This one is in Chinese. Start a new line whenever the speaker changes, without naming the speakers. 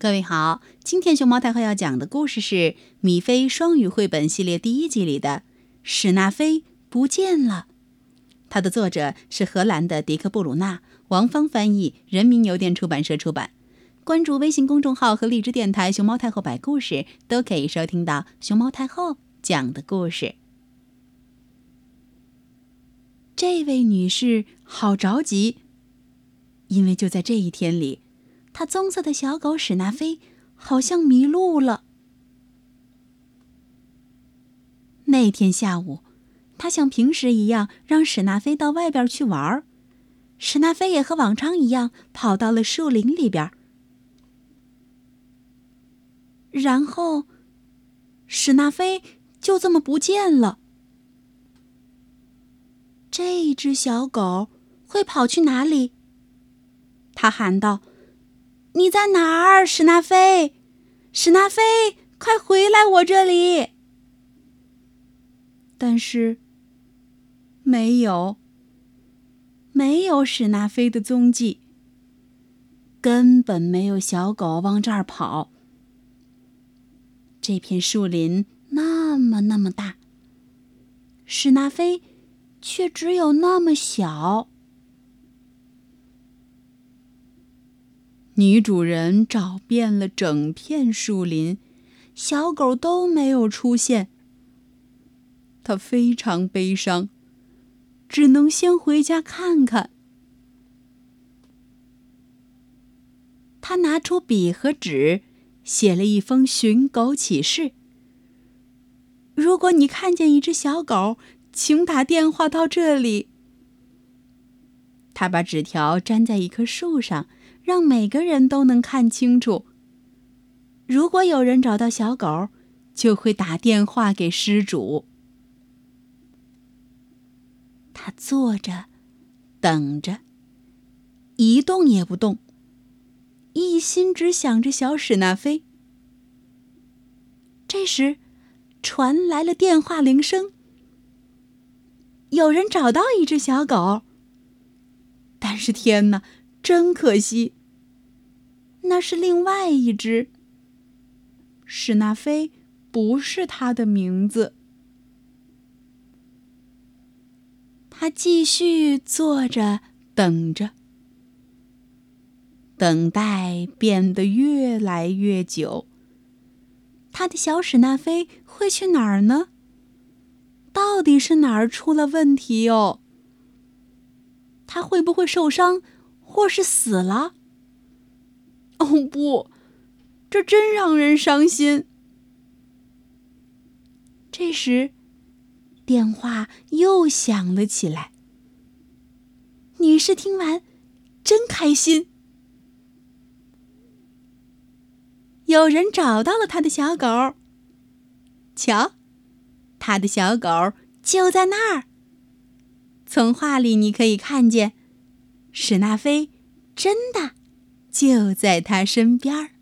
各位好，今天熊猫太后要讲的故事是《米菲双语绘本系列》第一集里的《史纳菲不见了》。它的作者是荷兰的迪克·布鲁纳，王芳翻译，人民邮电出版社出版。关注微信公众号和荔枝电台“熊猫太后摆故事”，都可以收听到熊猫太后讲的故事。这位女士好着急，因为就在这一天里。他棕色的小狗史纳菲好像迷路了。那天下午，他像平时一样让史纳菲到外边去玩儿。史纳菲也和往常一样跑到了树林里边。然后，史纳菲就这么不见了。这只小狗会跑去哪里？他喊道。你在哪儿，史纳菲？史纳菲，快回来我这里！但是，没有，没有史纳菲的踪迹。根本没有小狗往这儿跑。这片树林那么那么大，史纳菲却只有那么小。女主人找遍了整片树林，小狗都没有出现。她非常悲伤，只能先回家看看。她拿出笔和纸，写了一封寻狗启事。如果你看见一只小狗，请打电话到这里。她把纸条粘在一棵树上。让每个人都能看清楚。如果有人找到小狗，就会打电话给失主。他坐着，等着，一动也不动，一心只想着小史纳菲。这时，传来了电话铃声。有人找到一只小狗，但是天哪，真可惜！那是另外一只。史纳菲不是他的名字。他继续坐着等着，等待变得越来越久。他的小史纳菲会去哪儿呢？到底是哪儿出了问题哦？他会不会受伤，或是死了？哦不，这真让人伤心。这时，电话又响了起来。女士听完，真开心。有人找到了他的小狗。瞧，他的小狗就在那儿。从画里你可以看见，史纳菲真的。就在他身边儿。